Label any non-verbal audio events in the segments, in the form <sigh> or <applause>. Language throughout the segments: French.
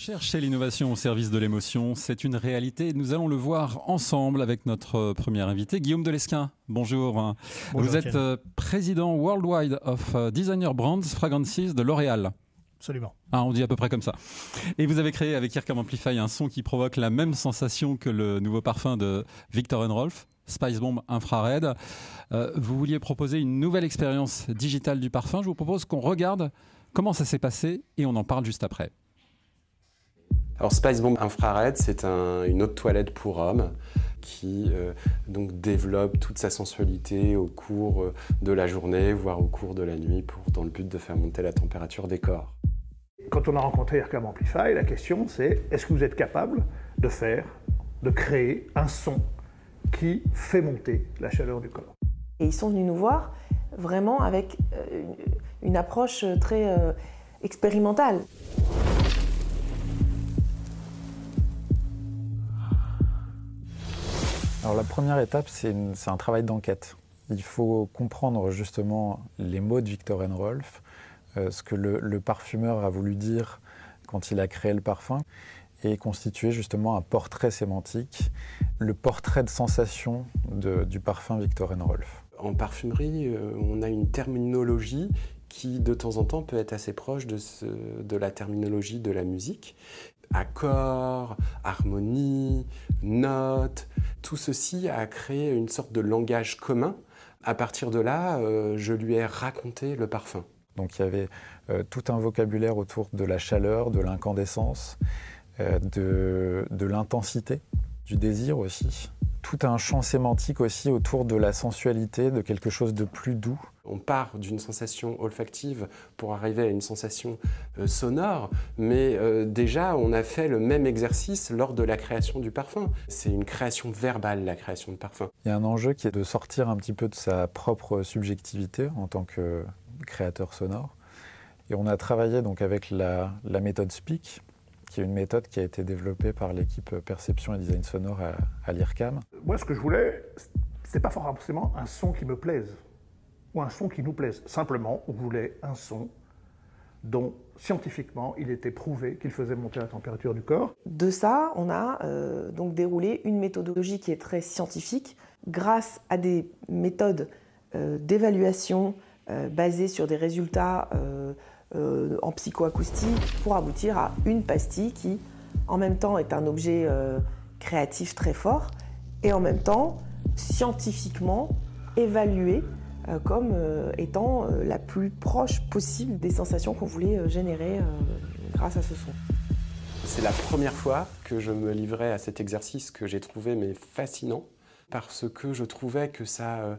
recherche et l'innovation au service de l'émotion, c'est une réalité. Nous allons le voir ensemble avec notre premier invité, Guillaume Delesquin. Bonjour. Vous êtes euh, président worldwide of euh, Designer Brands Fragrances de L'Oréal. Absolument. Ah, on dit à peu près comme ça. Et vous avez créé avec Kirkham Amplify un son qui provoque la même sensation que le nouveau parfum de Victor Rolf, Spice Bomb Infrared. Euh, vous vouliez proposer une nouvelle expérience digitale du parfum. Je vous propose qu'on regarde comment ça s'est passé et on en parle juste après. Alors Spice Bomb Infrared, c'est une autre toilette pour hommes qui euh, donc développe toute sa sensualité au cours euh, de la journée, voire au cours de la nuit, pour, dans le but de faire monter la température des corps. Quand on a rencontré Aircam Amplify, la question c'est est-ce que vous êtes capable de faire, de créer un son qui fait monter la chaleur du corps? Et ils sont venus nous voir vraiment avec euh, une approche très expérimentale. Alors la première étape, c'est un travail d'enquête. Il faut comprendre justement les mots de Victor Rolf, euh, ce que le, parfumeur a voulu dire quand il a créé le parfum, et constituer justement un portrait sémantique, le portrait de sensation du parfum Victor Rolf. En parfumerie, euh, on a une terminologie qui de temps en temps peut être assez proche de la terminologie de la musique. Accords, harmonie, notes, tout ceci a créé une sorte de langage commun. À partir de là, euh, je lui ai raconté le parfum. Donc il y avait euh, tout un vocabulaire autour de la chaleur, de l'incandescence, euh, de, de l'intensité, du désir aussi. Tout un champ sémantique aussi autour de la sensualité, de quelque chose de plus doux. On part d'une sensation olfactive pour arriver à une sensation euh, sonore, mais euh, déjà on a fait le même exercice lors de la création du parfum. C'est une création verbale, la création de parfum. Il y a un enjeu qui est de sortir un petit peu de sa propre subjectivité en tant que créateur sonore. Et on a travaillé donc avec la, méthode Speak, qui est une méthode qui a été développée par l'équipe perception et design sonore à, à l'IRCAM. Moi, ce que je voulais, c'est pas forcément un son qui me plaise ou un son qui nous plaise. Simplement, on voulait un son dont scientifiquement il était prouvé qu'il faisait monter la température du corps. De ça, on a euh, donc déroulé une méthodologie qui est très scientifique grâce à des méthodes euh, d'évaluation euh, basées sur des résultats en psychoacoustique pour aboutir à une pastille qui, en même temps, est un objet créatif très fort et en même temps, scientifiquement évalué comme euh, étant euh, la plus proche possible des sensations qu'on voulait générer grâce à ce son. C'est la première fois que je me livrais à cet exercice que j'ai trouvé mais fascinant parce que je trouvais que ça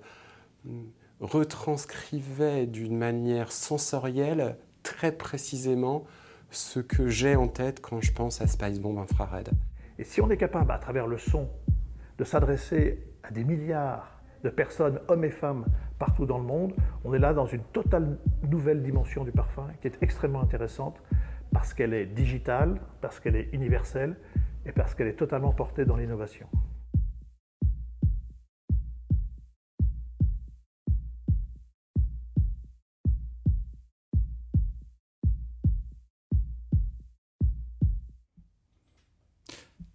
retranscrivait d'une manière sensorielle très précisément ce que j'ai en tête quand je pense à Spice Bomb infrared. Et si on est capable, à travers le son, de s'adresser à des milliards de personnes, hommes et femmes, partout dans le monde. On est là dans une totale nouvelle dimension du parfum qui est extrêmement intéressante parce qu'elle est digitale, parce qu'elle est universelle et parce qu'elle est totalement portée dans l'innovation.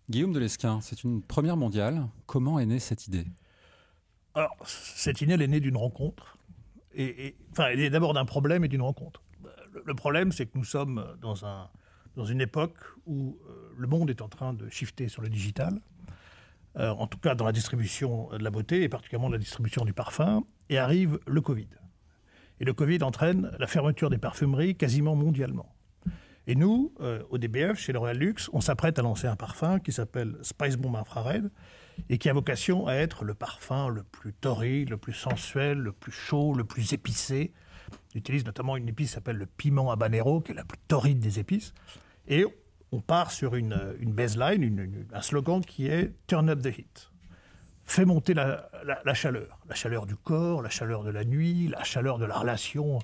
Guillaume Delesquin, c'est une première mondiale. Comment est née cette idée? Alors, cette elle est née d'une rencontre. Et, enfin, elle est d'abord d'un problème et d'une rencontre. Le, problème, c'est que nous sommes dans, un, dans une époque où euh, le monde est en train de shifter sur le digital, euh, en tout cas dans la distribution de la beauté et particulièrement la distribution du parfum, et arrive le Covid. Et le Covid entraîne la fermeture des parfumeries quasiment mondialement. Et nous, euh, au DBF, chez L'Oréal Luxe, on s'apprête à lancer un parfum qui s'appelle Spice Bomb Infrared et qui a vocation à être le parfum le plus torride, le plus sensuel, le plus chaud, le plus épicé. On utilise notamment une épice qui s'appelle le piment habanero, qui est la plus torride des épices. Et on part sur une, une baseline, un slogan qui est Turn up the heat. Fait monter la, la chaleur. La chaleur du corps, la chaleur de la nuit, la chaleur de la relation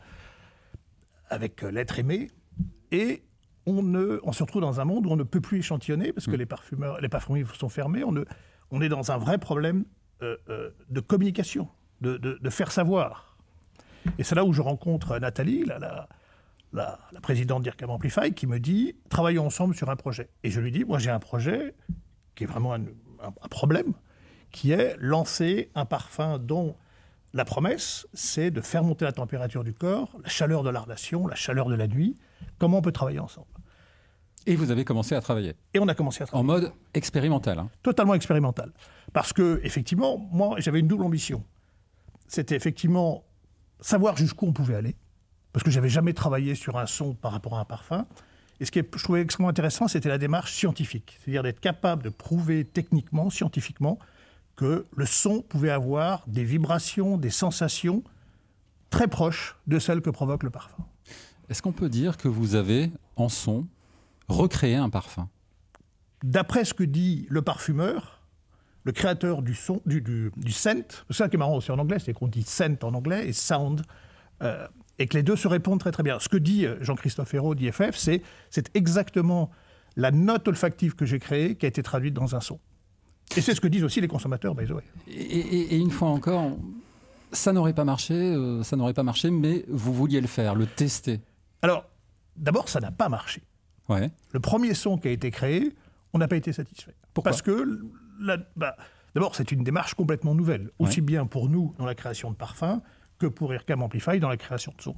avec l'être aimé. Et on, se retrouve dans un monde où on ne peut plus échantillonner parce que mm. les parfumeurs, les parfumeries sont fermées. On, est dans un vrai problème euh, euh, de communication, de, faire savoir. Et c'est là où je rencontre Nathalie, la, présidente d'IRCAM Amplify, qui me dit travaillons ensemble sur un projet. Et je lui dis moi j'ai un projet qui est vraiment un, problème, qui est lancer un parfum dont la promesse, c'est de faire monter la température du corps, la chaleur de la relation, la chaleur de la nuit. Comment on peut travailler ensemble? Et vous avez commencé à travailler Et on a commencé à travailler. En mode expérimental hein. Totalement expérimental. Parce que, effectivement, moi, j'avais une double ambition. C'était effectivement savoir jusqu'où on pouvait aller, parce que j'avais jamais travaillé sur un son par rapport à un parfum. Et ce que je trouvais extrêmement intéressant, c'était la démarche scientifique, c'est-à-dire d'être capable de prouver techniquement, scientifiquement, que le son pouvait avoir des vibrations, des sensations très proches de celles que provoque le parfum. Est-ce qu'on peut dire que vous avez, en son, recréé un parfum D'après ce que dit le parfumeur, le créateur du son, du, du, scent, c'est ça qui est marrant aussi en anglais, c'est qu'on dit scent en anglais et sound, euh, et que les deux se répondent très très bien. Ce que dit euh, Jean-Christophe Hérault d'IFF, c'est c'est exactement la note olfactive que j'ai créée qui a été traduite dans un son. Et c'est ce que disent aussi les consommateurs, by the way. Et, une fois encore, ça n'aurait pas marché, euh, ça n'aurait pas marché, mais vous vouliez le faire, le tester. Alors, d'abord, ça n'a pas marché. Ouais. Le premier son qui a été créé, on n'a pas été satisfait. Pourquoi Parce que, bah, d'abord, c'est une démarche complètement nouvelle, aussi bien pour nous dans la création de parfums que pour IRCAM Amplify dans la création de son.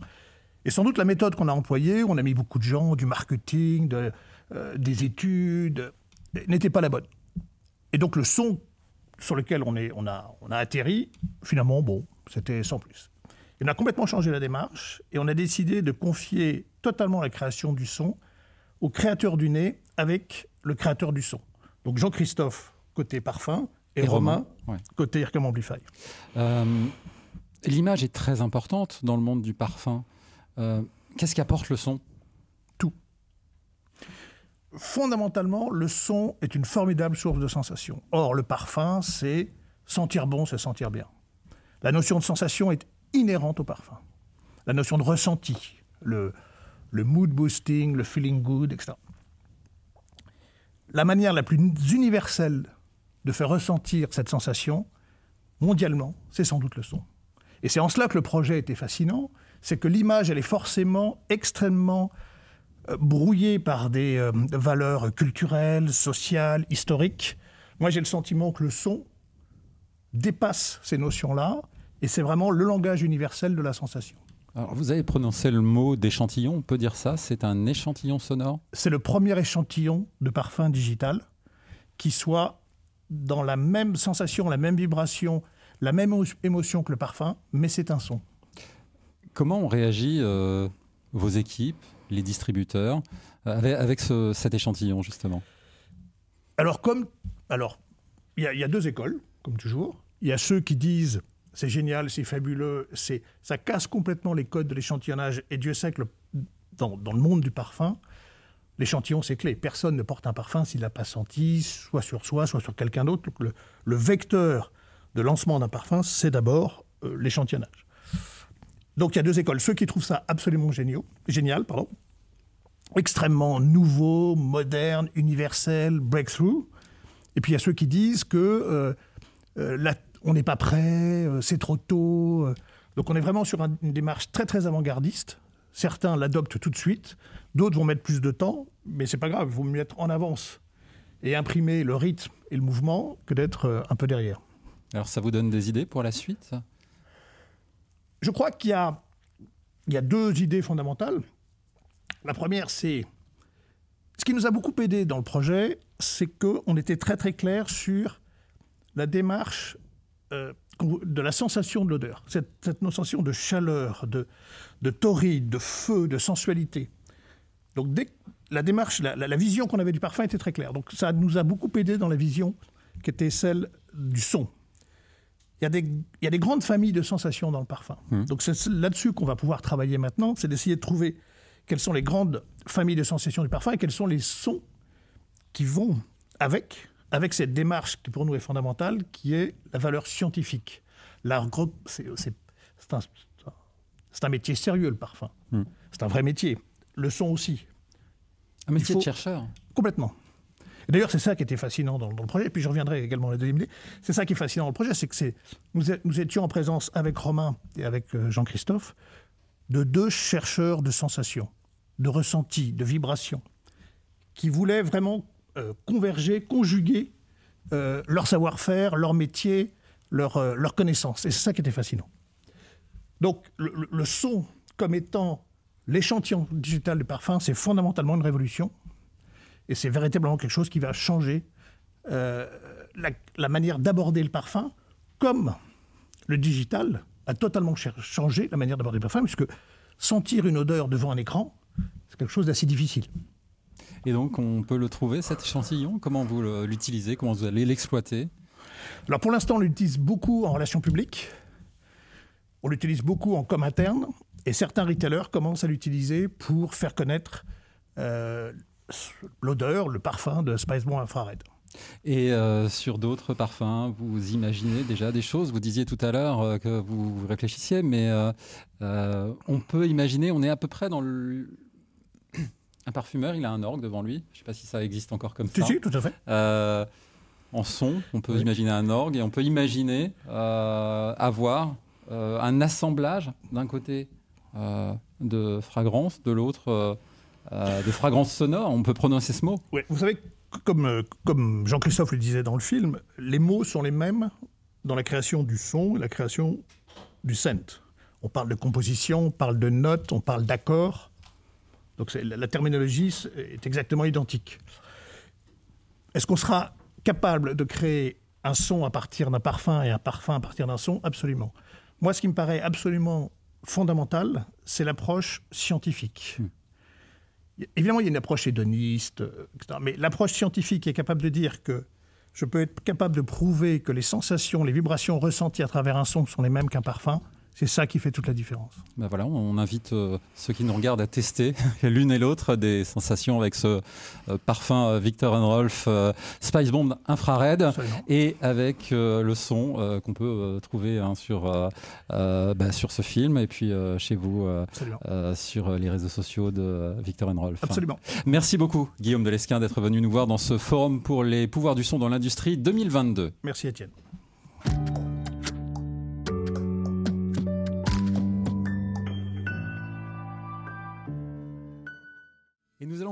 Et sans doute la méthode qu'on a employée, on a mis beaucoup de gens, du marketing, de, euh, des études, n'était pas la bonne. Et donc le son sur lequel on, est, on, a, on a atterri, finalement, bon, c'était sans plus. on a complètement changé la démarche et on a décidé de confier totalement la création du son au créateur du nez avec le créateur du son. Donc Jean-Christophe côté parfum et, Romain, côté Ircam Amplify. Euh, l'image est très importante dans le monde du parfum. Euh, qu'est-ce qu'apporte le son? Fondamentalement, le son est une formidable source de sensation. Or, le parfum, c'est sentir bon, c'est sentir bien. La notion de sensation est inhérente au parfum. La notion de ressenti, le, le mood boosting, le feeling good, etc. La manière la plus universelle de faire ressentir cette sensation, mondialement, c'est sans doute le son. Et c'est en cela que le projet était fascinant, c'est que l'image, elle est forcément extrêmement euh, brouillé par des euh, valeurs culturelles, sociales, historiques. Moi, j'ai le sentiment que le son dépasse ces notions-là, et c'est vraiment le langage universel de la sensation. Alors, vous avez prononcé le mot d'échantillon, on peut dire ça C'est un échantillon sonore C'est le premier échantillon de parfum digital qui soit dans la même sensation, la même vibration, la même émotion que le parfum, mais c'est un son. Comment ont réagi euh, vos équipes, les distributeurs, avec, cet échantillon, justement? Alors, comme. Alors, il y, a deux écoles, comme toujours. Il y a ceux qui disent c'est génial, c'est fabuleux, c'est ça casse complètement les codes de l'échantillonnage. Et Dieu sait que dans, le monde du parfum, l'échantillon, c'est clé. Personne ne porte un parfum s'il l'a pas senti, soit sur soi, soit sur quelqu'un d'autre. Le, le, vecteur de lancement d'un parfum, c'est d'abord euh, l'échantillonnage. Donc il y a deux écoles. Ceux qui trouvent ça absolument génial, pardon, extrêmement nouveau, moderne, universel, breakthrough. Et puis il y a ceux qui disent que euh, euh, on n'est pas prêt, euh, c'est trop tôt. Donc on est vraiment sur une démarche très très avant-gardiste. Certains l'adoptent tout de suite, d'autres vont mettre plus de temps, mais c'est pas grave, il vaut mieux être en avance et imprimer le rythme et le mouvement que d'être un peu derrière. Alors ça vous donne des idées pour la suite? Je crois qu'il y a, il y deux idées fondamentales. La première, c'est ce qui nous a beaucoup aidé dans le projet, c'est qu'on était très très clair sur la démarche euh, de la sensation de l'odeur, cette, cette sensation de chaleur, de, de torride, de feu, de sensualité. Donc dès, la démarche, la, la vision qu'on avait du parfum était très claire. Donc ça nous a beaucoup aidé dans la vision qui était celle du son il y, a des, il y, a des, grandes familles de sensations dans le parfum. Mmh. Donc c'est là-dessus qu'on va pouvoir travailler maintenant, c'est d'essayer de trouver quelles sont les grandes familles de sensations du parfum et quels sont les sons qui vont avec, avec cette démarche qui pour nous est fondamentale, qui est la valeur scientifique. C'est un, un, métier sérieux, le parfum. Mmh. C'est un vrai métier. Le son aussi. Un métier de chercheur. Complètement. D'ailleurs, c'est ça qui était fascinant dans, le projet. Et puis je reviendrai également à la deuxième idée. C'est ça qui est fascinant dans le projet, c'est que nous, nous, étions en présence avec Romain et avec euh, Jean-Christophe de deux chercheurs de sensations. de ressenti, de vibration, qui voulaient vraiment converger, conjuguer euh, leur savoir-faire, leur métier, leur, euh, leur connaissance. Et c'est ça qui était fascinant. Donc le, son comme étant l'échantillon digital du parfum, c'est fondamentalement une révolution. Et c'est véritablement quelque chose qui va changer euh, la, la manière d'aborder le parfum, comme le digital a totalement changé la manière d'aborder le parfum, puisque sentir une odeur devant un écran, c'est quelque chose d'assez difficile. Et donc, on peut le trouver, cet échantillon? Comment vous l'utilisez? Comment vous allez l'exploiter? Alors pour l'instant, on l'utilise beaucoup en relations publiques, on l'utilise beaucoup en com interne, et certains retailers commencent à l'utiliser pour faire connaître euh, l'odeur, le parfum de Spice Bomb Infrared. Et euh, sur d'autres parfums, vous imaginez déjà des choses? Vous disiez tout à l'heure euh, que vous réfléchissiez, mais euh, on peut imaginer, on est à peu près dans le... Un parfumeur, il a un orgue devant lui. Je ne sais pas si ça existe encore comme Si, ça. si, tout à fait. Euh, en son, on peut Oui. imaginer un orgue et on peut imaginer euh, avoir euh, un assemblage d'un côté de fragrance, de l'autre de fragrance sonore. On peut prononcer ce mot. Ouais, vous savez, comme, comme Jean-Christophe le disait dans le film, les mots sont les mêmes dans la création du son et la création du scent. On parle de composition, on parle de notes, on parle d'accords. Donc la, terminologie est exactement identique. Est-ce qu'on sera capable de créer un son à partir d'un parfum et un parfum à partir d'un son? Absolument. Moi, ce qui me paraît absolument fondamental, c'est l'approche scientifique. Évidemment, il y a une approche hédoniste, euh, etc. mais l'approche scientifique est capable de dire que je peux être capable de prouver que les sensations, les vibrations ressenties à travers un son sont les mêmes qu'un parfum, c'est ça qui fait toute la différence. Ben voilà, on invite euh, ceux qui nous regardent à tester <laughs> l'une et l'autre des sensations avec ce euh, parfum euh, Victor Rolf euh, Spice Bomb infrared Absolument. et avec le son qu'on peut trouver hein, sur, bah, sur ce film et puis chez vous sur les réseaux sociaux de Victor Rolf. Absolument. Merci beaucoup Guillaume Delesquin d'être venu nous voir dans ce forum pour les pouvoirs du son dans l'industrie 2022. Merci Étienne.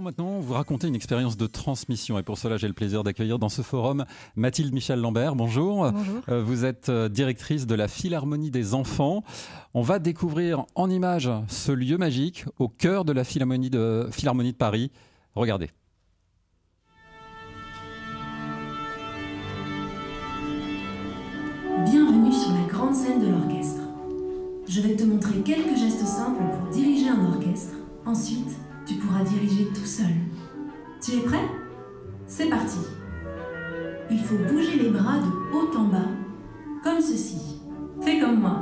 Maintenant vous raconter une expérience de transmission. Et pour cela, j'ai le plaisir d'accueillir dans ce forum Mathilde Michel Lambert. Bonjour. Bonjour. Euh, Vous êtes euh, directrice de la Philharmonie des enfants. On va découvrir en images ce lieu magique au cœur de la Philharmonie de, Philharmonie de Paris. Regardez. Bienvenue sur la grande scène de l'orchestre. Je vais te montrer quelques gestes simples pour diriger un orchestre. Ensuite, diriger tout seul. Tu es prêt? C'est parti. Il faut bouger les bras de haut en bas, comme ceci. Fais comme moi.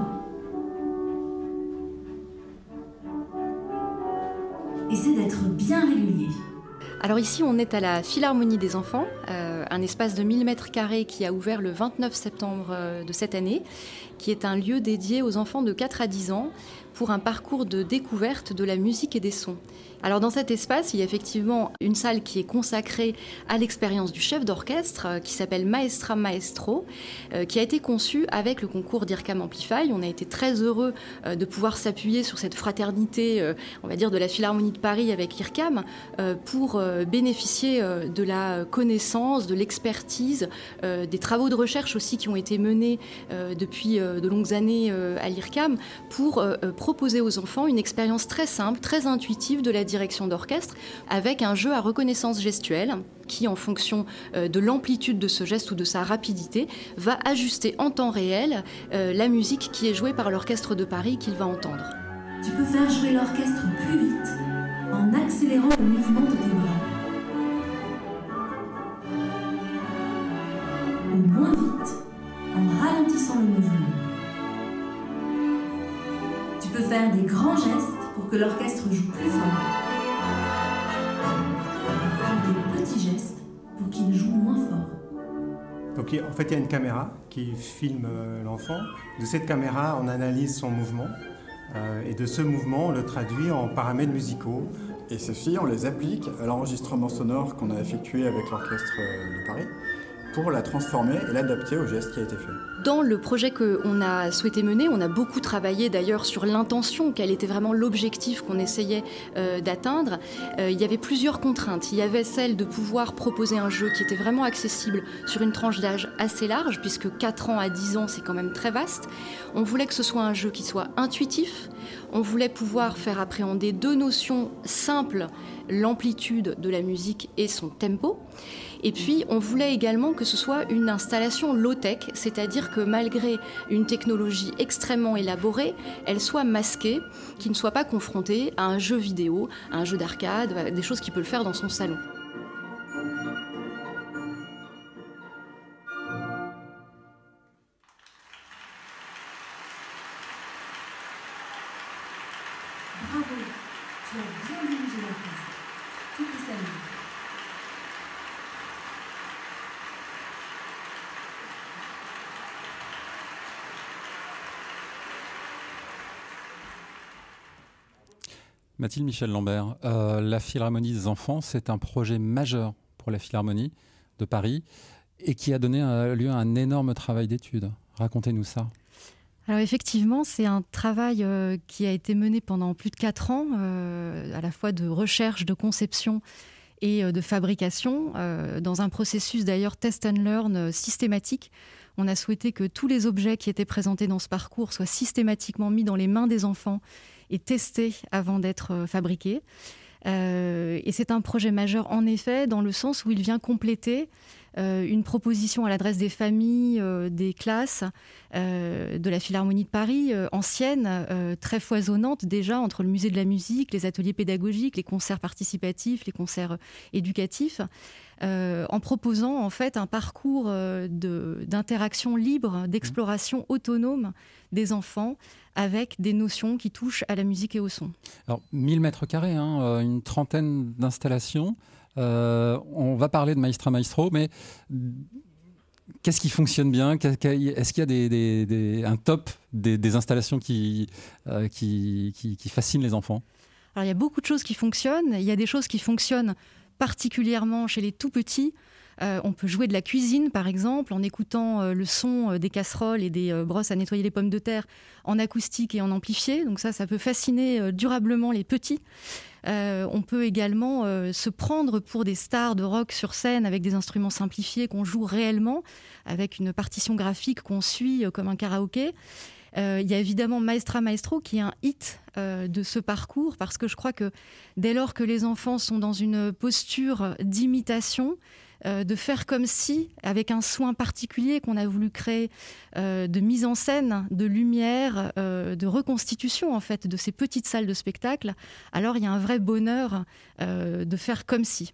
Essaie d'être bien régulier. Alors ici, on est à la Philharmonie des enfants, euh, un espace de 1000 mètres carrés qui a ouvert le 29 septembre euh, de cette année, qui est un lieu dédié aux enfants de 4 à 10 ans pour un parcours de découverte de la musique et des sons. Alors dans cet espace, il y a effectivement une salle qui est consacrée à l'expérience du chef d'orchestre euh, qui s'appelle Maestra Maestro, euh, qui a été conçu avec le concours d'IRCAM Amplify. On a été très heureux euh, de pouvoir s'appuyer sur cette fraternité, on va dire, de la Philharmonie de Paris avec IRCAM pour bénéficier de la connaissance, de l'expertise, des travaux de recherche aussi qui ont été menés depuis de longues années à l'IRCAM pour proposer aux enfants une expérience très simple, très intuitive de la direction d'orchestre avec un jeu à reconnaissance gestuelle qui, en fonction euh, de l'amplitude de ce geste ou de sa rapidité, va ajuster en temps réel euh, la musique qui est jouée par l'orchestre de Paris qu'il va entendre. Tu peux faire jouer l'orchestre plus vite en accélérant le mouvement de tes bras. Ou moins vite en ralentissant le mouvement. Tu peux faire des grands gestes pour que l'orchestre joue plus fort. Ou des petits gestes pour qu'il joue moins fort. Donc en fait, il y a une caméra qui filme euh, l'enfant. De cette caméra, on analyse son mouvement. euh, et de ce mouvement, on le traduit en paramètres musicaux. Et ceci, on les applique à l'enregistrement sonore qu'on a effectué avec l'Orchestre de Paris. Pour la transformer et l'adapter au geste qui a été fait. Dans le projet qu'on a souhaité mener, on a beaucoup travaillé d'ailleurs sur l'intention, quel était vraiment l'objectif qu'on essayait euh, d'atteindre. Euh, il y avait plusieurs contraintes. Il y avait celle de pouvoir proposer un jeu qui était vraiment accessible sur une tranche d'âge assez large, puisque 4 ans à 10 ans, c'est quand même très vaste. On voulait que ce soit un jeu qui soit intuitif. On voulait pouvoir faire appréhender deux notions simples, l'amplitude de la musique et son tempo. Et puis, on voulait également que ce soit une installation low-tech, c'est-à-dire que malgré une technologie extrêmement élaborée, elle soit masquée, qui ne soit pas confrontée à un jeu vidéo, à un jeu d'arcade, des choses qu'il peut le faire dans son salon. Mathilde Michel Lambert, euh, la Philharmonie des enfants, c'est un projet majeur pour la Philharmonie de Paris et qui a donné euh, lieu à un énorme travail d'étude. Racontez-nous ça. Alors effectivement, c'est un travail euh, qui a été mené pendant plus de quatre ans, à la fois de recherche, de conception et de fabrication, dans un processus d'ailleurs test and learn systématique. On a souhaité que tous les objets qui étaient présentés dans ce parcours soient systématiquement mis dans les mains des enfants et testé avant d'être euh, fabriqué. Euh, et c'est un projet majeur en effet, dans le sens où il vient compléter une proposition à l'adresse des familles, des classes de la Philharmonie de Paris, ancienne, très foisonnante déjà, entre le musée de la musique, les ateliers pédagogiques, les concerts participatifs, les concerts éducatifs. en proposant en fait un parcours d'interaction libre, d'exploration autonome des enfants avec des notions qui touchent à la musique et au son. Alors, 1000 mètres carrés, hein, euh, une trentaine d'installations. Euh, on va parler de Maestra Maestro, mais qu'est-ce qui fonctionne bien? Est-ce qu'il y a des, un top des, installations euh, qui, fascinent les enfants? Il y a beaucoup de choses qui fonctionnent. Il y a des choses qui fonctionnent particulièrement chez les tout petits. Euh, on peut jouer de la cuisine, par exemple, en écoutant le son des casseroles et des brosses à nettoyer les pommes de terre en acoustique et en amplifié. Donc ça, ça peut fasciner durablement les petits. On peut également se prendre pour des stars de rock sur scène avec des instruments simplifiés qu'on joue réellement, avec une partition graphique qu'on suit comme un karaoké. Il y a évidemment Maestra Maestro qui est un hit de ce parcours parce que je crois que dès lors que les enfants sont dans une posture d'imitation, euh, de faire comme si, avec un soin particulier qu'on a voulu créer, euh, de mise en scène, de lumière, euh, de reconstitution en fait de ces petites salles de spectacle, alors il y a un vrai bonheur de faire comme si.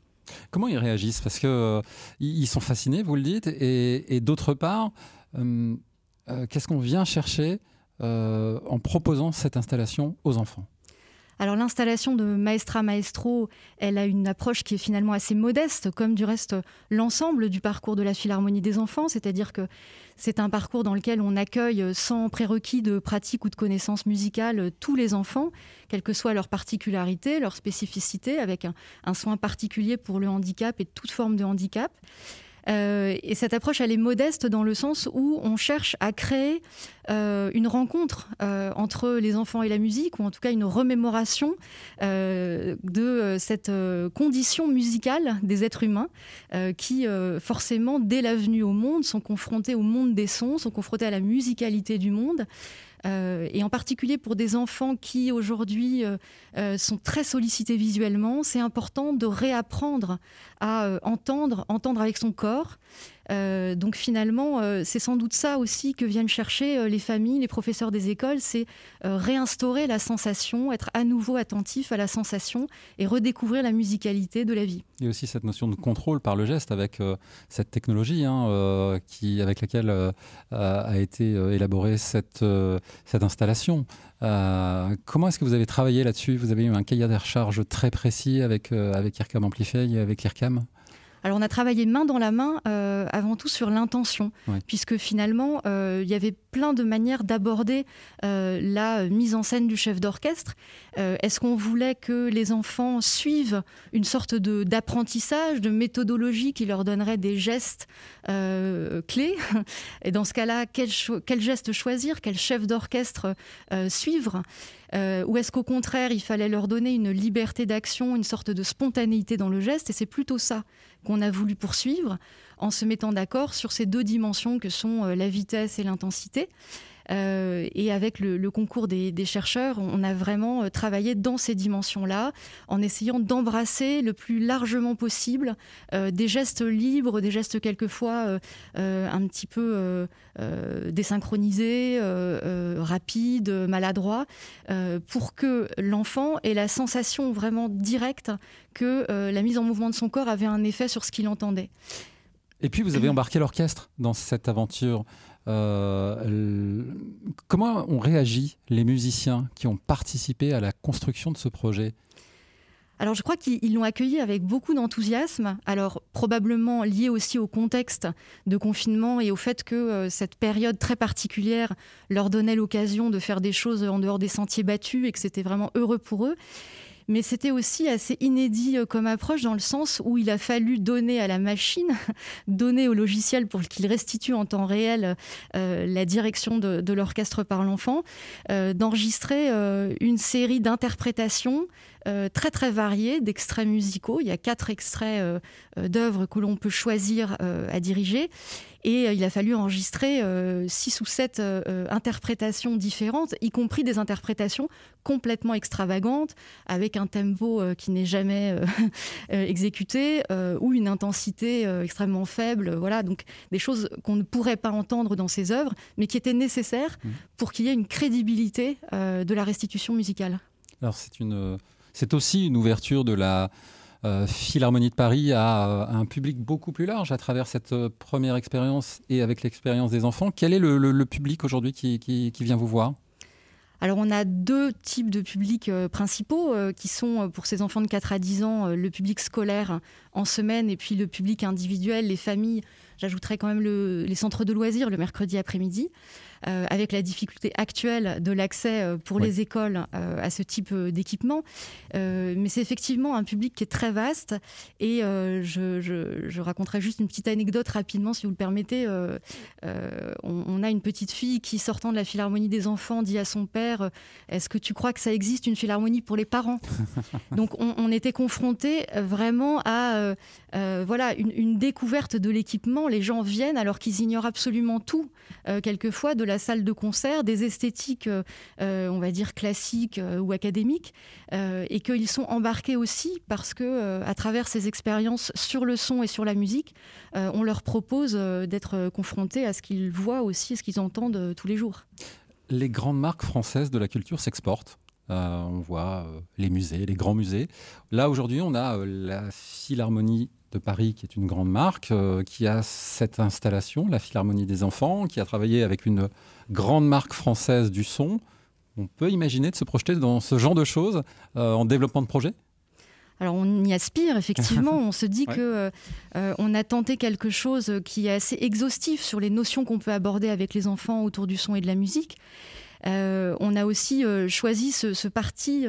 Comment ils réagissent? Parce que ils sont fascinés, vous le dites, et, d'autre part, qu'est-ce qu'on vient chercher en proposant cette installation aux enfants? Alors l'installation de Maestra Maestro, elle a une approche qui est finalement assez modeste, comme du reste l'ensemble du parcours de la Philharmonie des enfants, c'est-à-dire que c'est un parcours dans lequel on accueille sans prérequis de pratique ou de connaissances musicales tous les enfants, quelle que soit leur particularité, leur spécificité, avec un, un soin particulier pour le handicap et toute forme de handicap. Euh, et cette approche, elle est modeste dans le sens où on cherche à créer euh, une rencontre euh, entre les enfants et la musique, ou en tout cas une remémoration de cette condition musicale des êtres humains qui, forcément, dès la venue au monde, sont confrontés au monde des sons, sont confrontés à la musicalité du monde. Euh, et en particulier pour des enfants qui aujourd'hui euh, euh, sont très sollicités visuellement, c'est important de réapprendre à entendre, entendre avec son corps. Donc finalement, c'est sans doute ça aussi que viennent chercher les familles, les professeurs des écoles, c'est réinstaurer la sensation, être à nouveau attentif à la sensation et redécouvrir la musicalité de la vie. Il y a aussi cette notion de contrôle par le geste avec cette technologie hein, qui, avec laquelle a été élaborée cette, installation. Euh, comment est-ce que vous avez travaillé là-dessus? Vous avez eu un cahier des charges très précis avec, euh, avec IRCAM Amplify et avec l'IRCAM alors on a travaillé main dans la main euh, avant tout sur l'intention, puisque finalement euh, il y avait plein de manières d'aborder euh, la mise en scène du chef d'orchestre. Est-ce qu'on voulait que les enfants suivent une sorte d'apprentissage, de, méthodologie qui leur donnerait des gestes clés? Et dans ce cas-là, quel, quel, geste choisir, quel chef d'orchestre suivre? Ou est-ce qu'au contraire, il fallait leur donner une liberté d'action, une sorte de spontanéité dans le geste Et c'est plutôt ça qu'on a voulu poursuivre en se mettant d'accord sur ces deux dimensions que sont euh, la vitesse et l'intensité. Euh, et avec le, concours des, chercheurs, on a vraiment euh, travaillé dans ces dimensions-là, en essayant d'embrasser le plus largement possible des gestes libres, des gestes quelquefois un petit peu désynchronisés, rapides, maladroits, pour que l'enfant ait la sensation vraiment directe que la mise en mouvement de son corps avait un effet sur ce qu'il entendait. Et puis vous avez embarqué l'orchestre dans cette aventure. Euh, comment ont réagi les musiciens qui ont participé à la construction de ce projet? Alors je crois qu'ils l'ont accueilli avec beaucoup d'enthousiasme, alors probablement lié aussi au contexte de confinement et au fait que euh, cette période très particulière leur donnait l'occasion de faire des choses en dehors des sentiers battus et que c'était vraiment heureux pour eux mais c'était aussi assez inédit euh, comme approche dans le sens où il a fallu donner à la machine, <laughs> donner au logiciel pour qu'il restitue en temps réel euh, la direction de, l'orchestre par l'enfant, euh, d'enregistrer une série d'interprétations très très variées d'extraits musicaux. Il y a quatre extraits d'œuvres que l'on peut choisir à diriger. Et euh, il a fallu enregistrer euh, six ou sept euh, interprétations différentes, y compris des interprétations complètement extravagantes, avec un tempo qui n'est jamais <laughs> exécuté ou une intensité extrêmement faible. Voilà, donc des choses qu'on ne pourrait pas entendre dans ces œuvres, mais qui étaient nécessaires mmh. pour qu'il y ait une crédibilité de la restitution musicale. Alors c'est une, c'est aussi une ouverture de la euh, Philharmonie de Paris à, euh, un public beaucoup plus large à travers cette euh, première expérience et avec l'expérience des enfants. Quel est le, public aujourd'hui qui, vient vous voir? Alors on a deux types de publics principaux qui sont pour ces enfants de 4 à 10 ans le public scolaire en semaine et puis le public individuel, les familles. J'ajouterais quand même les centres de loisirs le mercredi après-midi. Euh, avec la difficulté actuelle de l'accès euh, pour les écoles euh, à ce type d'équipement. mais c'est effectivement un public qui est très vaste. Et je, raconterai juste une petite anecdote rapidement, si vous le permettez. On, a une petite fille qui, sortant de la Philharmonie des enfants, dit à son père Est-ce que tu crois que ça existe une Philharmonie pour les parents? <laughs> Donc on, était confronté vraiment à voilà, une, une, découverte de l'équipement. Les gens viennent alors qu'ils ignorent absolument tout, quelquefois, de la salle de concert, des esthétiques, euh, euh, on va dire, classiques euh, ou académiques, et qu'ils sont embarqués aussi parce que, à travers ces expériences sur le son et sur la musique, on leur propose d'être confrontés à ce qu'ils voient aussi, ce qu'ils entendent tous les jours. Les grandes marques françaises de la culture s'exportent. on voit les musées, les grands musées. Là, aujourd'hui, on a la Philharmonie de Paris, qui est une grande marque, euh, qui a cette installation, la Philharmonie des enfants, qui a travaillé avec une grande marque française du son. On peut imaginer de se projeter dans ce genre de choses euh, en développement de projet? Alors on y aspire effectivement, on se dit <laughs> que euh, on a tenté quelque chose qui est assez exhaustif sur les notions qu'on peut aborder avec les enfants autour du son et de la musique. Euh, on a aussi euh, choisi ce, parti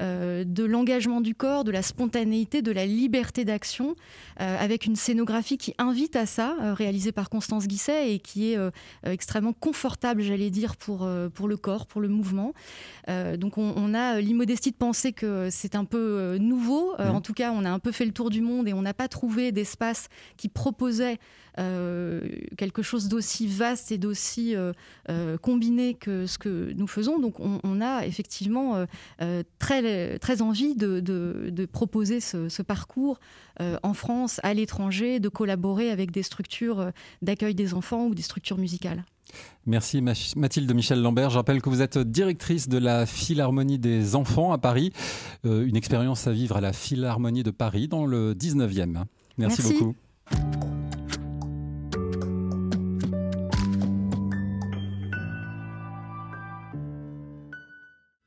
euh, de l'engagement du corps, de la spontanéité, de la liberté d'action, avec une scénographie qui invite à ça, réalisée par Constance Guisset et qui est extrêmement confortable, j'allais dire, pour, pour le corps, pour le mouvement. donc on, a l'immodestie de penser que c'est un peu nouveau. Mmh. En tout cas, on a un peu fait le tour du monde et on n'a pas trouvé d'espace qui proposait quelque chose d'aussi vaste et d'aussi euh, euh, combiné que ce que nous faisons. Donc on, a effectivement très, très envie de, proposer ce, parcours en France, à l'étranger, de collaborer avec des structures d'accueil des enfants ou des structures musicales. Merci Mathilde Michel Lambert. Je rappelle que vous êtes directrice de la Philharmonie des enfants à Paris, une expérience à vivre à la Philharmonie de Paris dans le 19e. Merci. beaucoup.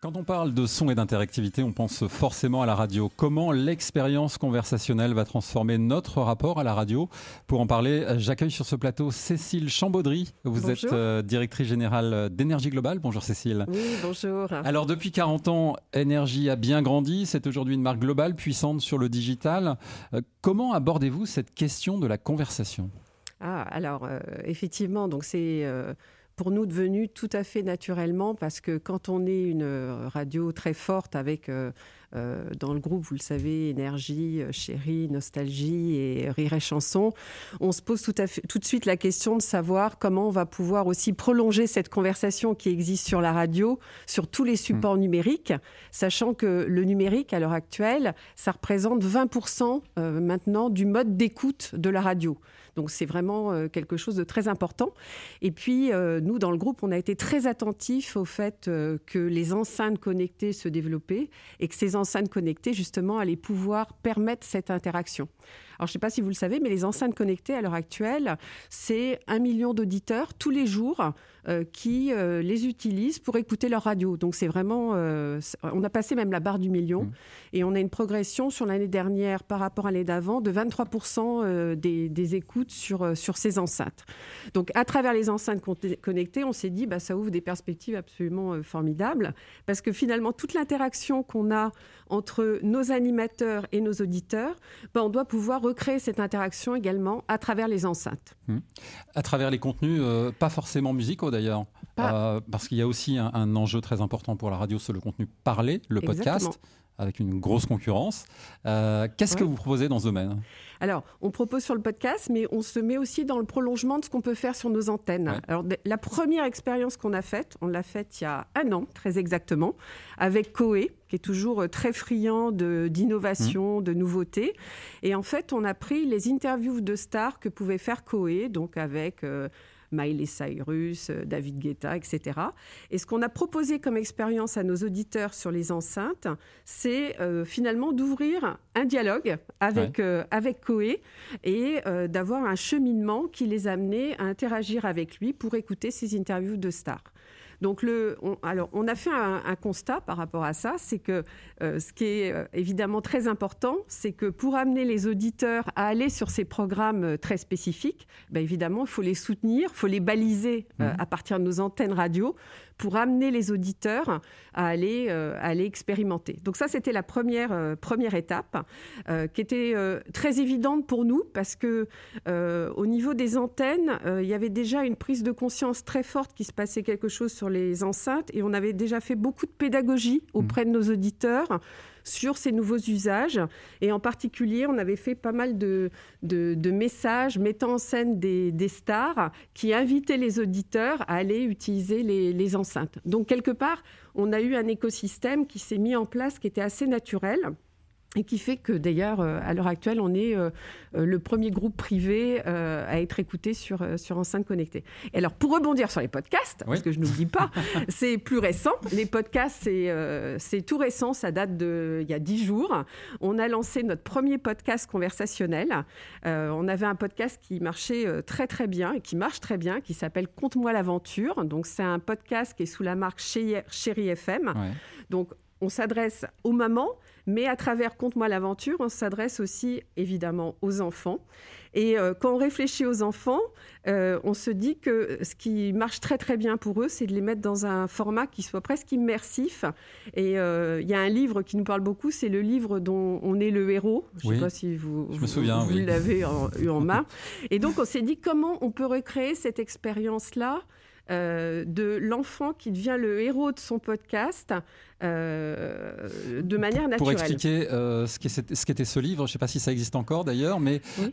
Quand on parle de son et d'interactivité, on pense forcément à la radio. Comment l'expérience conversationnelle va transformer notre rapport à la radio Pour en parler, j'accueille sur ce plateau Cécile Chambaudry. Vous bonjour. êtes euh, directrice générale d'Énergie Globale. Bonjour Cécile. Oui, bonjour. Alors depuis 40 ans, Énergie a bien grandi. C'est aujourd'hui une marque globale puissante sur le digital. Euh, comment abordez-vous cette question de la conversation? Ah, alors euh, effectivement, donc c'est pour nous devenu tout à fait naturellement parce que quand on est une euh, radio très forte avec euh, euh, dans le groupe, vous le savez, énergie, chérie, nostalgie et rire et chanson, on se pose tout, à fait, tout de suite la question de savoir comment on va pouvoir aussi prolonger cette conversation qui existe sur la radio, sur tous les supports numériques, sachant que le numérique à l'heure actuelle, ça représente 20% euh, maintenant du mode d'écoute de la radio. Donc c'est vraiment euh, quelque chose de très important. Et puis euh, nous, dans le groupe, on a été très attentifs au fait euh, que les enceintes connectées se développaient et que ces enceintes connectées, justement, allaient pouvoir permettre cette interaction. Alors je ne sais pas si vous le savez, mais les enceintes connectées à l'heure actuelle, c'est un million d'auditeurs tous les jours euh, qui euh, les utilisent pour écouter leur radio. Donc c'est vraiment, euh, on a passé même la barre du million Mmh. et on a une progression sur l'année dernière par rapport à l'année d'avant de 23% euh, des, des écoutes sur, sur ces enceintes. Donc à travers les enceintes con- connectées, on s'est dit, bah, ça ouvre des perspectives absolument formidables parce que finalement toute l'interaction qu'on a entre nos animateurs et nos auditeurs, bah, on doit pouvoir recréer cette interaction également à travers les enceintes. À travers les contenus, euh, pas forcément musicaux d'ailleurs, Euh, parce qu'il y a aussi un, un enjeu très important pour la radio, c'est le contenu parlé, le podcast, avec une grosse concurrence. Euh, Qu'est-ce que vous proposez dans ce domaine? Alors, on propose sur le podcast, mais on se met aussi dans le prolongement de ce qu'on peut faire sur nos antennes. Ouais. Alors, la première expérience qu'on a faite, on l'a faite il y a un an, très exactement, avec Coé, qui est toujours euh, très friand de- d'innovation, de, nouveautés. Et en fait, on a pris les interviews de stars que pouvait faire Coé, donc avec... euh, Miley Cyrus, euh, David Guetta, etc. Et ce qu'on a proposé comme expérience à nos auditeurs sur les enceintes, c'est euh, finalement d'ouvrir un dialogue avec, euh, avec Coé et euh, d'avoir un cheminement qui les amenait à interagir avec lui pour écouter ses interviews de stars. Donc, le, on, alors, on a fait un, un constat par rapport à ça, c'est que euh, ce qui est euh, évidemment très important, c'est que pour amener les auditeurs à aller sur ces programmes euh, très spécifiques, ben, évidemment, il faut les soutenir, il faut les baliser euh, à partir de nos antennes radio pour amener les auditeurs à aller, euh, à aller expérimenter. Donc ça, c'était la première, euh, première étape euh, qui était très évidente pour nous parce que au niveau des antennes, il y avait déjà une prise de conscience très forte qui se passait quelque chose sur les enceintes et on avait déjà fait beaucoup de pédagogie auprès de nos auditeurs sur ces nouveaux usages. Et en particulier, on avait fait pas mal de, de, messages mettant en scène des, des stars qui invitaient les auditeurs à aller utiliser les, les enceintes. Donc, quelque part, on a eu un écosystème qui s'est mis en place qui était assez naturel. Et qui fait que d'ailleurs, euh, à l'heure actuelle, on est euh, euh, le premier groupe privé à être écouté sur, sur enceinte connectée. Et alors, pour rebondir sur les podcasts, parce que je n'oublie pas, <laughs> c'est plus récent. Les podcasts, c'est c'est tout récent, ça date de il y a dix jours. On a lancé notre premier podcast conversationnel. On avait un podcast qui marchait très très bien et qui marche très bien, qui s'appelle Conte-moi l'aventure. Donc, c'est un podcast qui est sous la marque Chéri Chéri FM. Ouais. Donc, on s'adresse aux mamans, mais à travers Conte-moi l'aventure, on s'adresse aussi évidemment aux enfants. Et euh, quand on réfléchit aux enfants, euh, on se dit que ce qui marche très très bien pour eux, c'est de les mettre dans un format qui soit presque immersif. Et euh, il y a un livre qui nous parle beaucoup, c'est le livre dont on est le héros. Je ne Oui. sais pas si vous, vous- souviens, vous oui. l'avez eu en main. Et donc on s'est dit comment on peut recréer cette expérience-là euh, de l'enfant qui devient le héros de son podcast euh, de manière naturelle. Pour expliquer euh, ce qu'est- ce qu'était ce livre, je ne sais pas si ça existe encore d'ailleurs, mais Oui.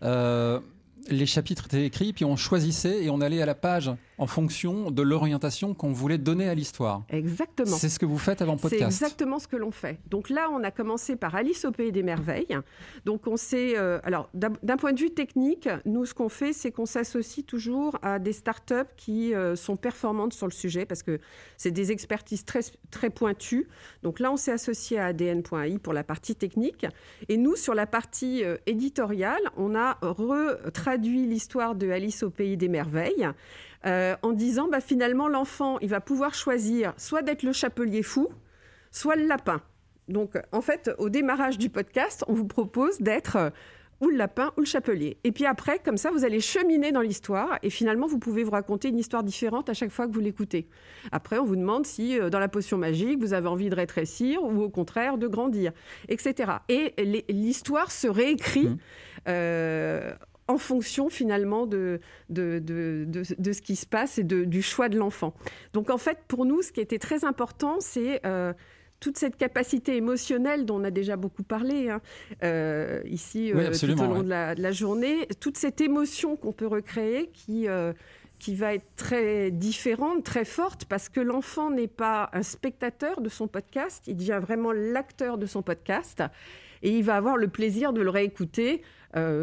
les chapitres étaient écrits, puis on choisissait et on allait à la page en fonction de l'orientation qu'on voulait donner à l'histoire. Exactement. C'est ce que vous faites avant C'est podcast. exactement ce que l'on fait. Donc là, on a commencé par Alice au pays des merveilles. Donc on s'est, euh, alors d'un d'un point de vue technique, nous ce qu'on fait, c'est qu'on s'associe toujours à des startups qui euh, sont performantes sur le sujet parce que c'est des expertises très très pointues. Donc là, on s'est associé à ADN.ai pour la partie technique et nous sur la partie euh, éditoriale, on a retraduit l'histoire de Alice au pays des merveilles. Euh, en disant bah, finalement l'enfant il va pouvoir choisir soit d'être le chapelier fou, soit le lapin. Donc, en fait, au démarrage du podcast, on vous propose d'être euh, ou le lapin ou le chapelier. Et puis après, comme ça, vous allez cheminer dans l'histoire et finalement, vous pouvez vous raconter une histoire différente à chaque fois que vous l'écoutez. Après, on vous demande si, euh, dans la potion magique, vous avez envie de rétrécir ou au contraire de grandir, etc. Et l'histoire se réécrit. Mmh. Euh, en fonction finalement de, de, de, de, ce qui se passe et du choix de l'enfant. Donc en fait, pour nous, ce qui était très important, c'est toute cette capacité émotionnelle dont on a déjà beaucoup parlé hein, euh, ici euh, tout au long de, la, journée, toute cette émotion qu'on peut recréer qui, euh, qui va être très différente, très forte, parce que l'enfant n'est pas un spectateur de son podcast, il devient vraiment l'acteur de son podcast et il va avoir le plaisir de le réécouter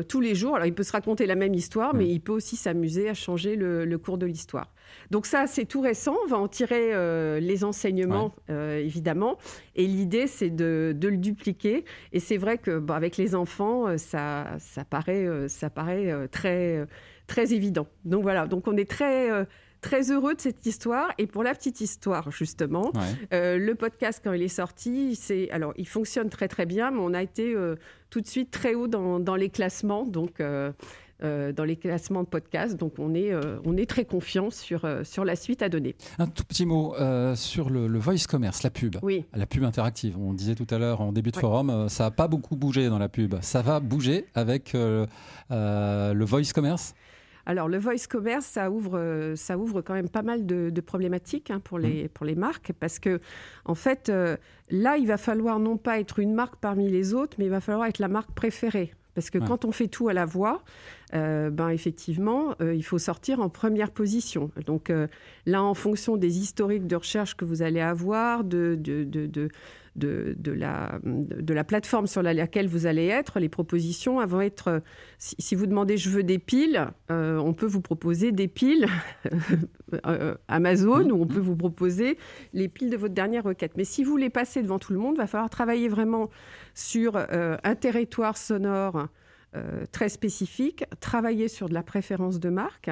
tous les jours. Alors il peut se raconter la même histoire, mais mm. il peut aussi s'amuser à changer le cours de l'histoire. Donc ça, c'est tout récent. On va en tirer euh, les enseignements, euh, évidemment. Et l'idée, c'est de, le dupliquer. Et c'est vrai que avec les enfants, euh, ça, ça paraît, ça paraît très, très évident. Donc voilà. Donc on est très très heureux de cette histoire. Et pour la petite histoire, justement, le podcast, quand il est sorti, c'est alors il fonctionne très très bien, mais on a été tout de suite très haut dans, dans les classements. Donc euh, dans les classements de podcast. Donc on est, euh, on est très confiant sur, euh, sur la suite à donner. Un tout petit mot sur le, voice commerce, la pub. Oui. La pub interactive. On disait tout à l'heure en début de forum, ça n'a pas beaucoup bougé dans la pub. Ça va bouger avec le voice commerce? Alors, le voice commerce, ça ouvre, ça ouvre quand même pas mal de, problématiques hein, pour, les, mmh. pour les marques, parce que, en fait, là, il va falloir non pas être une marque parmi les autres, mais il va falloir être la marque préférée. Parce que quand on fait tout à la voix, euh, ben effectivement, euh, il faut sortir en première position. Donc euh, là, en fonction des historiques de recherche que vous allez avoir, de, de, de, de, la, de la plateforme sur laquelle vous allez être, les propositions vont être... Si, vous demandez je veux des piles, on peut vous proposer des piles <laughs> Amazon mmh. ou on peut vous proposer les piles de votre dernière requête. Mais si vous voulez passer devant tout le monde, il va falloir travailler vraiment sur un territoire sonore euh, très spécifique, travailler sur de la préférence de marque.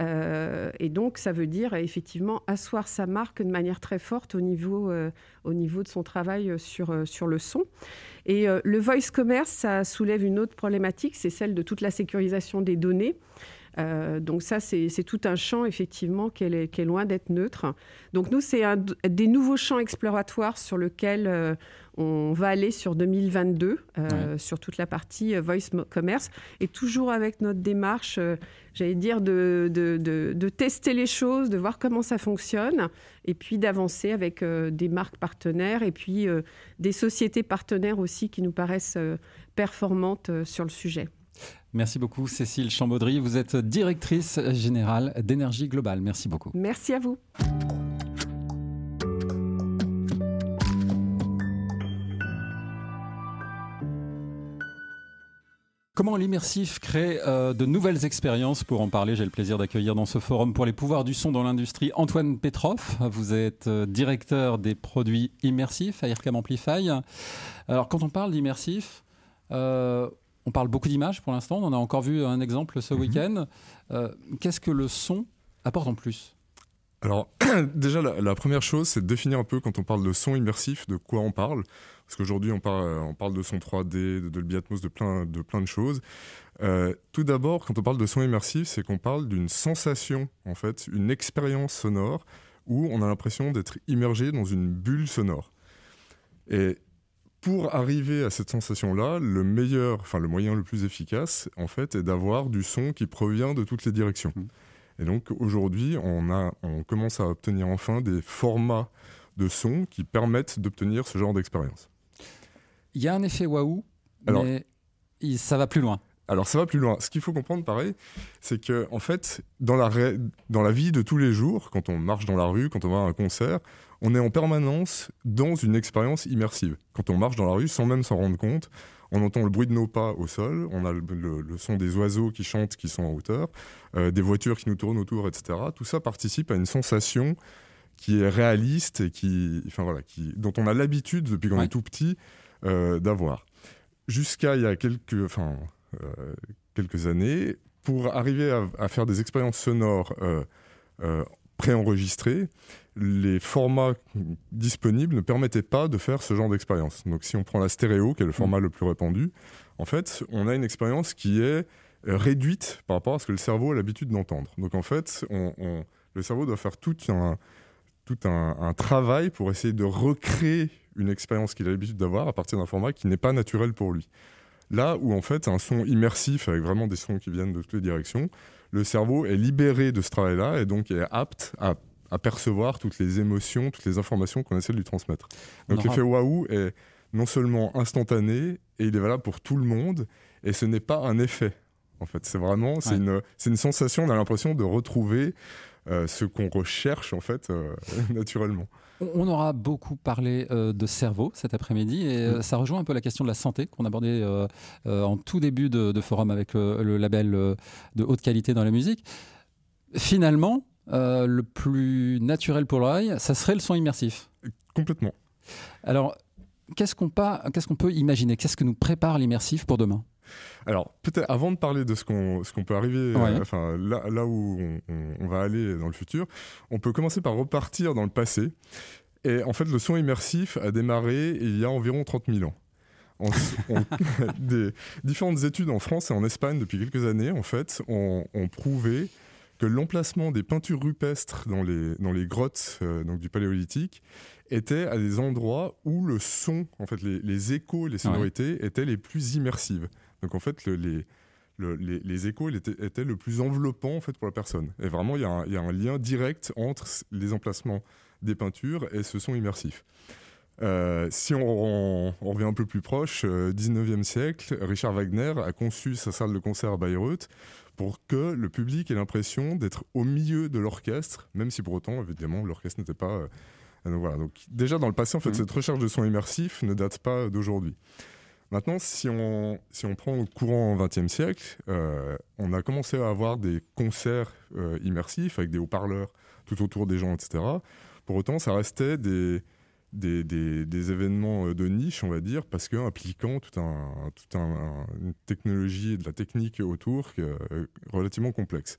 Euh, et donc, ça veut dire effectivement asseoir sa marque de manière très forte au niveau, euh, au niveau de son travail sur, sur le son. Et le voice commerce, ça soulève une autre problématique, c'est celle de toute la sécurisation des données. donc ça, c'est tout un champ, effectivement, qui est, qui est loin d'être neutre. Donc nous, c'est des nouveaux champs exploratoires sur lesquels on va aller sur 2022, euh, sur toute la partie euh, voice commerce, et toujours avec notre démarche, euh, j'allais dire, de, de, tester les choses, de voir comment ça fonctionne, et puis d'avancer avec des marques partenaires, et puis des sociétés partenaires aussi qui nous paraissent performantes sur le sujet. Merci beaucoup Cécile Chambaudry. Vous êtes directrice générale d'Énergie Globale. Merci beaucoup. Merci à vous. Comment l'immersif crée euh, de nouvelles expériences Pour en parler, j'ai le plaisir d'accueillir dans ce forum pour les pouvoirs du son dans l'industrie Antoine Petroff. Vous êtes euh, directeur des produits immersifs à IRCAM Amplify. Alors, quand on parle d'immersif, euh, on parle beaucoup d'images pour l'instant. On en a encore vu un exemple ce mhm. week-end. Qu'est-ce que le son apporte en plus? Alors, <clears throat> déjà, la, première chose, c'est de définir un peu, quand on parle de son immersif, de quoi on parle. Parce qu'aujourd'hui, on parle, on parle de son 3D, de de plein de, plein de choses. Euh, tout d'abord, quand on parle de son immersif, c'est qu'on parle d'une sensation, en fait, une expérience sonore où on a l'impression d'être immergé dans une bulle sonore. Et pour arriver à cette sensation-là, le meilleur, enfin le moyen le plus efficace, en fait, est d'avoir du son qui provient de toutes les directions. Mmh. Et donc aujourd'hui, on, on commence à obtenir enfin des formats de son qui permettent d'obtenir ce genre d'expérience. Il y a un effet waouh, mais ça va plus loin. Alors ça va plus loin. Ce qu'il faut comprendre, pareil, c'est que en fait, dans la, dans la vie de tous les jours, quand on marche dans la rue, quand on va à un concert, on est en permanence dans une expérience immersive. Quand on marche dans la rue, sans même s'en rendre compte, on entend le bruit de nos pas au sol, on a le, son des oiseaux qui chantent, qui sont en hauteur, euh, des voitures qui nous tournent autour, etc. Tout ça participe à une sensation qui est réaliste et qui, enfin voilà, qui, dont on a l'habitude depuis qu'on est tout petit d'avoir. Jusqu'à il y a quelques, enfin, euh, quelques années, pour arriver à, faire des expériences sonores préenregistré, les formats disponibles ne permettaient pas de faire ce genre d'expérience. Donc si on prend la stéréo, qui est le format le plus répandu, en fait, on a une expérience qui est réduite par rapport à ce que le cerveau a l'habitude d'entendre. Donc en fait, le cerveau doit faire tout un, tout un, travail pour essayer de recréer une expérience qu'il a l'habitude d'avoir à partir d'un format qui n'est pas naturel pour lui. Là où en fait un son immersif avec vraiment des sons qui viennent de toutes les directions, le cerveau est libéré de ce travail-là et donc est apte à, percevoir toutes les émotions, toutes les informations qu'on essaie de lui transmettre. Donc l'effet waouh est non seulement instantané et il est valable pour tout le monde et ce n'est pas un effet. En fait, c'est vraiment c'est une, une sensation. On a l'impression de retrouver euh, ce qu'on recherche en fait euh, <laughs> naturellement. On aura beaucoup parlé euh, de cerveau cet après-midi et ça rejoint un peu la question de la santé qu'on abordait en tout début de, forum avec le label de haute qualité dans la musique. Finalement, le plus naturel pour l'oreille, ça serait le son immersif. Complètement. Alors, qu'est-ce qu'on peut imaginer? Qu'est-ce que nous prépare l'immersif pour demain? Alors, peut-être avant de parler de ce qu'on peut arriver, euh, enfin là, là où on, va aller dans le futur, on peut commencer par repartir dans le passé. Et en fait, le son immersif a démarré il y a environ 30 000 ans. <laughs> <laughs> des différentes études en France et en Espagne depuis quelques années, en fait, ont, prouvé que l'emplacement des peintures rupestres dans les, dans les grottes euh, donc du paléolithique était à des endroits où le son, en fait, les, les échos, les sonorités étaient les plus immersives. Donc en fait, les, les, échos étaient, le plus enveloppant en fait, pour la personne. Et vraiment, il y, a un, lien direct entre les emplacements des peintures et ce son immersif. Euh, si on, revient un peu plus proche, 19e euh, siècle, Richard Wagner a conçu sa salle de concert à Bayreuth pour que le public ait l'impression d'être au milieu de l'orchestre, même si pour autant, évidemment, l'orchestre n'était pas... Euh, donc voilà. Donc déjà dans le passé, en fait, mmh. cette recherche de son immersif ne date pas d'aujourd'hui. Maintenant, si on, si on prend le courant XXe siècle, euh, on a commencé à avoir des concerts euh, immersifs avec des haut-parleurs tout autour des gens, etc. Pour autant, ça restait des, des, des, événements euh, de niche, on va dire, parce que impliquant toute un, tout un, une technologie et de la technique autour relativement complexe.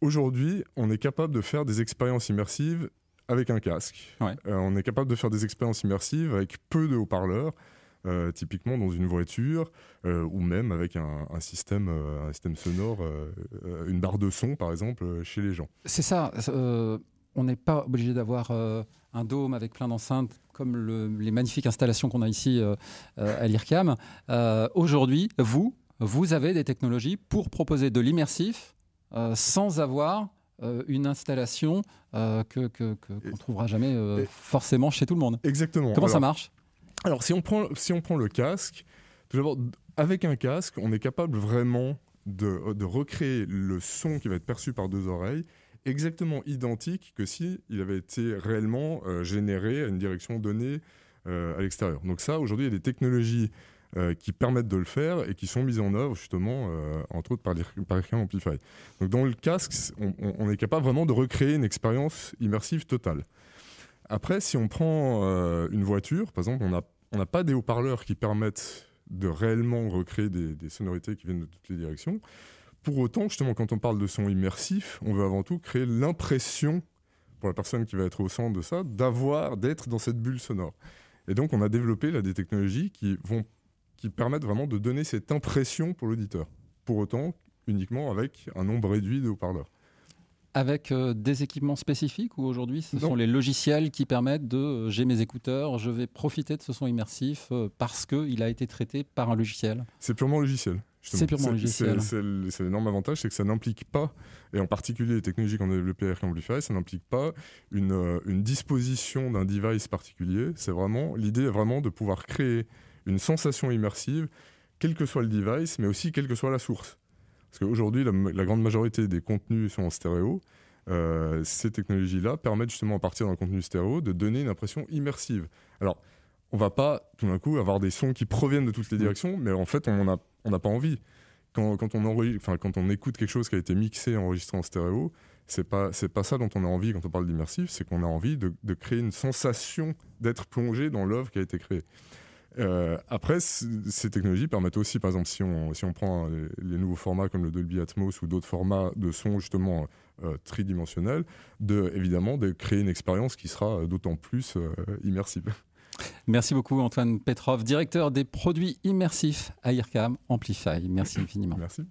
Aujourd'hui, on est capable de faire des expériences immersives avec un casque. on est capable de faire des expériences immersives avec peu de haut-parleurs euh, typiquement dans une voiture euh, ou même avec un, système, un système euh, sonore, une barre de son par exemple chez les gens. C'est ça. on n'est pas obligé d'avoir un dôme avec plein d'enceintes comme les magnifiques installations qu'on a ici à l'IRCAM. Aujourd'hui, vous, vous avez des technologies pour proposer de l'immersif sans avoir une installation que qu'on ne trouvera jamais forcément chez tout le monde. Exactement. Comment ça marche? alors, si on prend, si on prend le casque, tout d'abord, avec un casque, on est capable vraiment de, de, recréer le son qui va être perçu par deux oreilles exactement identique que si il avait été réellement euh, généré à une direction donnée euh, à l'extérieur. Donc ça, aujourd'hui, il y a des technologies euh, qui permettent de le faire et qui sont mises en œuvre justement, entre autres par, par Amplify. Donc dans le casque, on, on, est capable vraiment de recréer une expérience immersive totale. Après, si on prend une voiture, par exemple, on n'a pas des haut-parleurs qui permettent de réellement recréer des, sonorités qui viennent de toutes les directions. Pour autant, justement, quand on parle de son immersif, on veut avant tout créer l'impression, pour la personne qui va être au centre de ça, d'avoir, d'être dans cette bulle sonore. Et donc, on a développé là, des technologies qui, vont, qui permettent vraiment de donner cette impression pour l'auditeur. Pour autant, uniquement avec un nombre réduit de haut-parleurs avec euh, des équipements spécifiques ou aujourd'hui ce sont les logiciels qui permettent de euh, j'ai mes écouteurs, je vais profiter de ce son immersif euh, parce qu'il a été traité par un logiciel C'est purement logiciel. C'est purement logiciel. C'est l'énorme avantage, c'est que ça n'implique pas, et en particulier les technologies qu'on a développées avec Amplify, ça n'implique pas une, une disposition d'un device particulier. C'est vraiment l'idée est vraiment de pouvoir créer une sensation immersive, quel que soit le device, mais aussi quelle que soit la source. Parce qu'aujourd'hui, la, grande majorité des contenus sont en stéréo. Euh, ces technologies-là permettent justement, à partir d'un contenu stéréo, de donner une impression immersive. Alors, on va pas tout d'un coup avoir des sons qui proviennent de toutes les mm. directions, mais en fait, on n'a on pas envie. Quand, quand, on quand on écoute quelque chose qui a été mixé, enregistré en stéréo, c'est pas c'est pas ça dont on a envie quand on parle d'immersif, c'est qu'on a envie de, de, créer une sensation d'être plongé dans l'œuvre qui a été créée. Euh, après, ces technologies permettent aussi, par exemple, si on, si on prend les, nouveaux formats comme le Dolby Atmos ou d'autres formats de son justement euh, tridimensionnels, de, évidemment de créer une expérience qui sera d'autant plus euh, immersive. Merci beaucoup Antoine Petrov, directeur des produits immersifs à IRCAM Amplify. Merci infiniment. Merci.